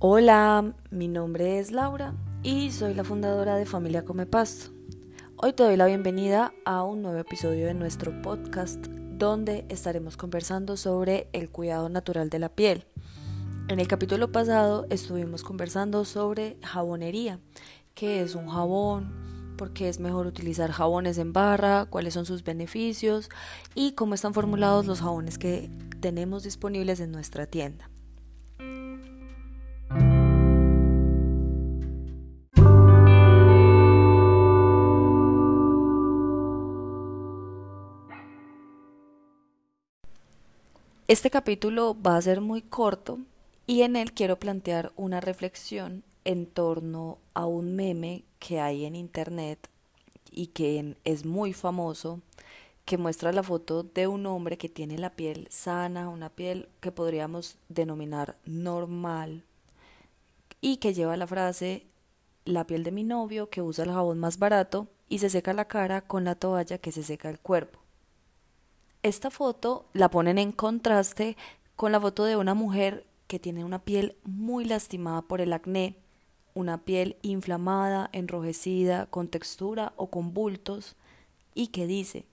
Hola, mi nombre es Laura y soy la fundadora de Familia Come Pasto. Hoy te doy la bienvenida a un nuevo episodio de nuestro podcast donde estaremos conversando sobre el cuidado natural de la piel. En el capítulo pasado estuvimos conversando sobre jabonería, qué es un jabón, por qué es mejor utilizar jabones en barra, cuáles son sus beneficios y cómo están formulados los jabones que tenemos disponibles en nuestra tienda. Este capítulo va a ser muy corto y en él quiero plantear una reflexión en torno a un meme que hay en internet y que es muy famoso, que muestra la foto de un hombre que tiene la piel sana, una piel que podríamos denominar normal, y que lleva la frase la piel de mi novio que usa el jabón más barato y se seca la cara con la toalla que se seca el cuerpo. Esta foto la ponen en contraste con la foto de una mujer que tiene una piel muy lastimada por el acné, una piel inflamada, enrojecida, con textura o con bultos, y que dice,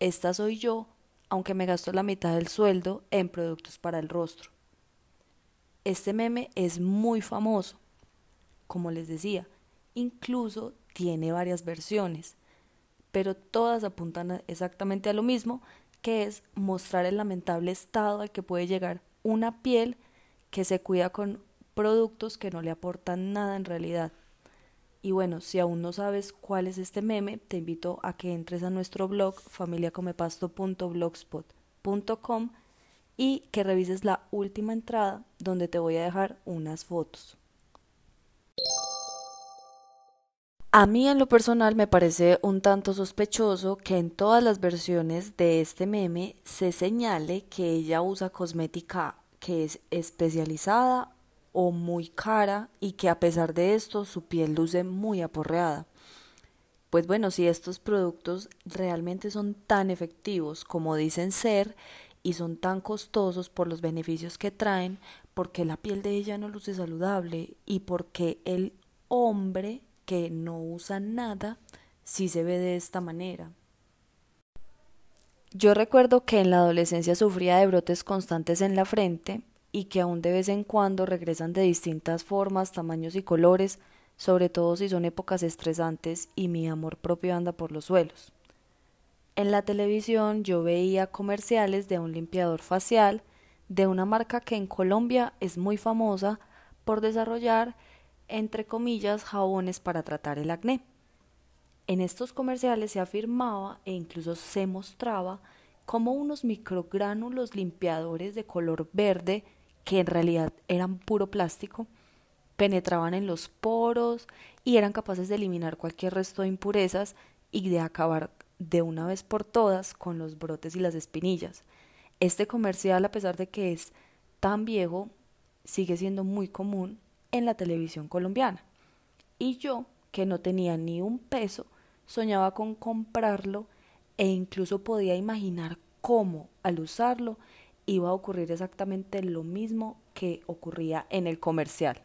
esta soy yo, aunque me gasto la mitad del sueldo en productos para el rostro. Este meme es muy famoso, como les decía, incluso tiene varias versiones, pero todas apuntan exactamente a lo mismo que es mostrar el lamentable estado al que puede llegar una piel que se cuida con productos que no le aportan nada en realidad. Y bueno, si aún no sabes cuál es este meme, te invito a que entres a nuestro blog familiacomepasto.blogspot.com y que revises la última entrada donde te voy a dejar unas fotos. A mí en lo personal me parece un tanto sospechoso que en todas las versiones de este meme se señale que ella usa cosmética que es especializada o muy cara y que a pesar de esto su piel luce muy aporreada. Pues bueno, si estos productos realmente son tan efectivos como dicen ser y son tan costosos por los beneficios que traen, porque la piel de ella no luce saludable y porque el hombre que no usa nada si se ve de esta manera. Yo recuerdo que en la adolescencia sufría de brotes constantes en la frente y que aún de vez en cuando regresan de distintas formas, tamaños y colores, sobre todo si son épocas estresantes y mi amor propio anda por los suelos. En la televisión yo veía comerciales de un limpiador facial de una marca que en Colombia es muy famosa por desarrollar entre comillas, jabones para tratar el acné. En estos comerciales se afirmaba e incluso se mostraba como unos microgránulos limpiadores de color verde, que en realidad eran puro plástico, penetraban en los poros y eran capaces de eliminar cualquier resto de impurezas y de acabar de una vez por todas con los brotes y las espinillas. Este comercial, a pesar de que es tan viejo, sigue siendo muy común en la televisión colombiana. Y yo, que no tenía ni un peso, soñaba con comprarlo e incluso podía imaginar cómo al usarlo iba a ocurrir exactamente lo mismo que ocurría en el comercial.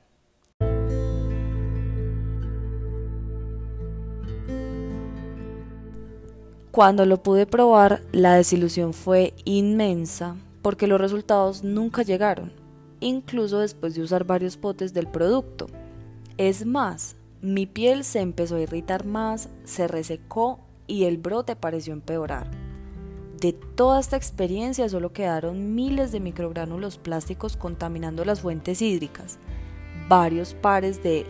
Cuando lo pude probar, la desilusión fue inmensa porque los resultados nunca llegaron incluso después de usar varios potes del producto. Es más, mi piel se empezó a irritar más, se resecó y el brote pareció empeorar. De toda esta experiencia solo quedaron miles de microgránulos plásticos contaminando las fuentes hídricas, varios pares de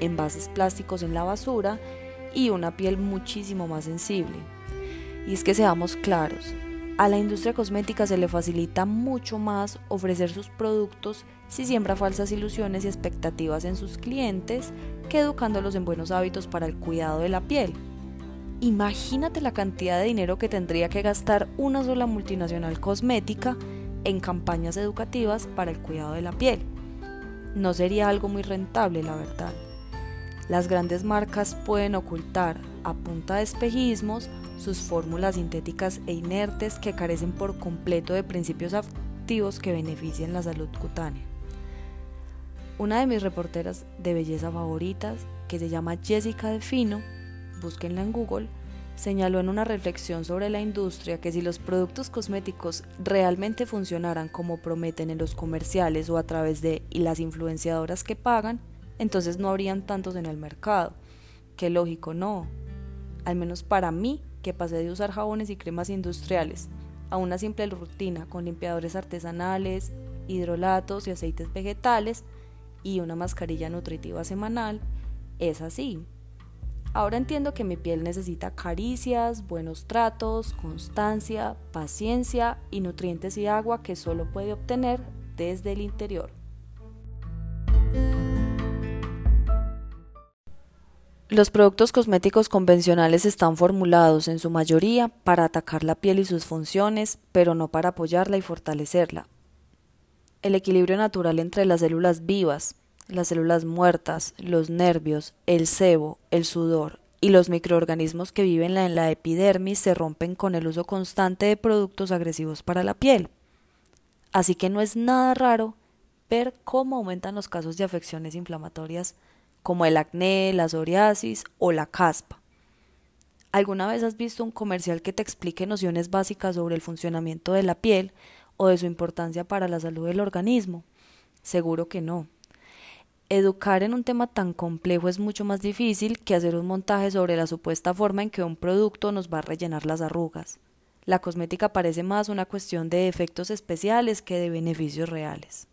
envases plásticos en la basura y una piel muchísimo más sensible. Y es que seamos claros, a la industria cosmética se le facilita mucho más ofrecer sus productos si siembra falsas ilusiones y expectativas en sus clientes que educándolos en buenos hábitos para el cuidado de la piel. Imagínate la cantidad de dinero que tendría que gastar una sola multinacional cosmética en campañas educativas para el cuidado de la piel. No sería algo muy rentable, la verdad. Las grandes marcas pueden ocultar a punta de espejismos sus fórmulas sintéticas e inertes que carecen por completo de principios activos que beneficien la salud cutánea. Una de mis reporteras de belleza favoritas, que se llama Jessica Defino, búsquenla en Google, señaló en una reflexión sobre la industria que si los productos cosméticos realmente funcionaran como prometen en los comerciales o a través de las influenciadoras que pagan, entonces no habrían tantos en el mercado. Qué lógico, no. Al menos para mí, que pasé de usar jabones y cremas industriales a una simple rutina con limpiadores artesanales, hidrolatos y aceites vegetales y una mascarilla nutritiva semanal, es así. Ahora entiendo que mi piel necesita caricias, buenos tratos, constancia, paciencia y nutrientes y agua que solo puede obtener desde el interior. Los productos cosméticos convencionales están formulados en su mayoría para atacar la piel y sus funciones, pero no para apoyarla y fortalecerla. El equilibrio natural entre las células vivas, las células muertas, los nervios, el sebo, el sudor y los microorganismos que viven en la epidermis se rompen con el uso constante de productos agresivos para la piel. Así que no es nada raro ver cómo aumentan los casos de afecciones inflamatorias como el acné, la psoriasis o la caspa. ¿Alguna vez has visto un comercial que te explique nociones básicas sobre el funcionamiento de la piel o de su importancia para la salud del organismo? Seguro que no. Educar en un tema tan complejo es mucho más difícil que hacer un montaje sobre la supuesta forma en que un producto nos va a rellenar las arrugas. La cosmética parece más una cuestión de efectos especiales que de beneficios reales.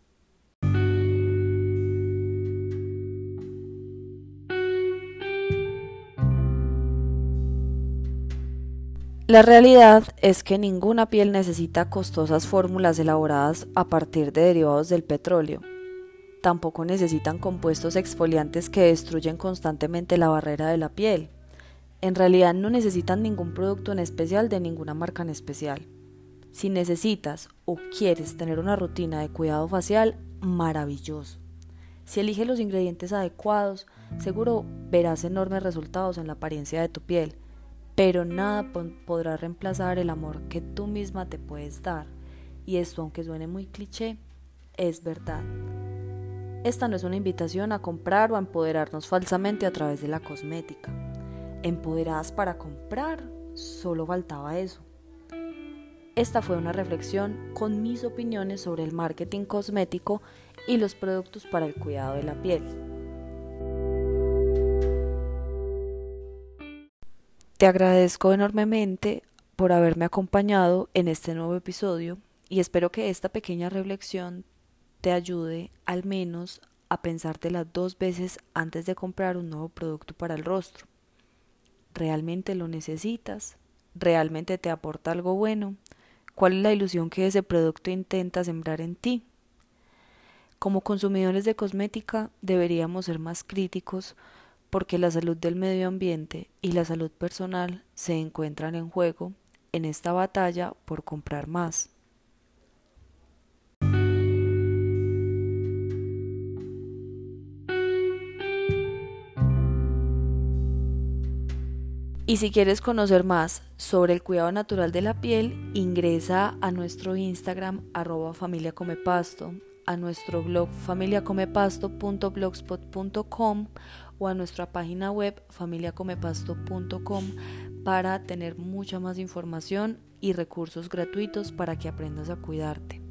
La realidad es que ninguna piel necesita costosas fórmulas elaboradas a partir de derivados del petróleo tampoco necesitan compuestos exfoliantes que destruyen constantemente la barrera de la piel. En realidad no necesitan ningún producto en especial de ninguna marca en especial. Si necesitas o quieres tener una rutina de cuidado facial, maravilloso. Si eliges los ingredientes adecuados, seguro verás enormes resultados en la apariencia de tu piel, pero nada podrá reemplazar el amor que tú misma te puedes dar. Y esto, aunque suene muy cliché, es verdad. Esta no es una invitación a comprar o a empoderarnos falsamente a través de la cosmética. Empoderadas para comprar, solo faltaba eso. Esta fue una reflexión con mis opiniones sobre el marketing cosmético y los productos para el cuidado de la piel. Te agradezco enormemente por haberme acompañado en este nuevo episodio y espero que esta pequeña reflexión te ayude al menos a pensártela dos veces antes de comprar un nuevo producto para el rostro. ¿Realmente lo necesitas? ¿Realmente te aporta algo bueno? ¿Cuál es la ilusión que ese producto intenta sembrar en ti? Como consumidores de cosmética deberíamos ser más críticos porque la salud del medio ambiente y la salud personal se encuentran en juego en esta batalla por comprar más. Y si quieres conocer más sobre el cuidado natural de la piel, ingresa a nuestro Instagram arroba familia pasto, a nuestro blog familiacomepasto.blogspot.com o a nuestra página web familiacomepasto.com para tener mucha más información y recursos gratuitos para que aprendas a cuidarte.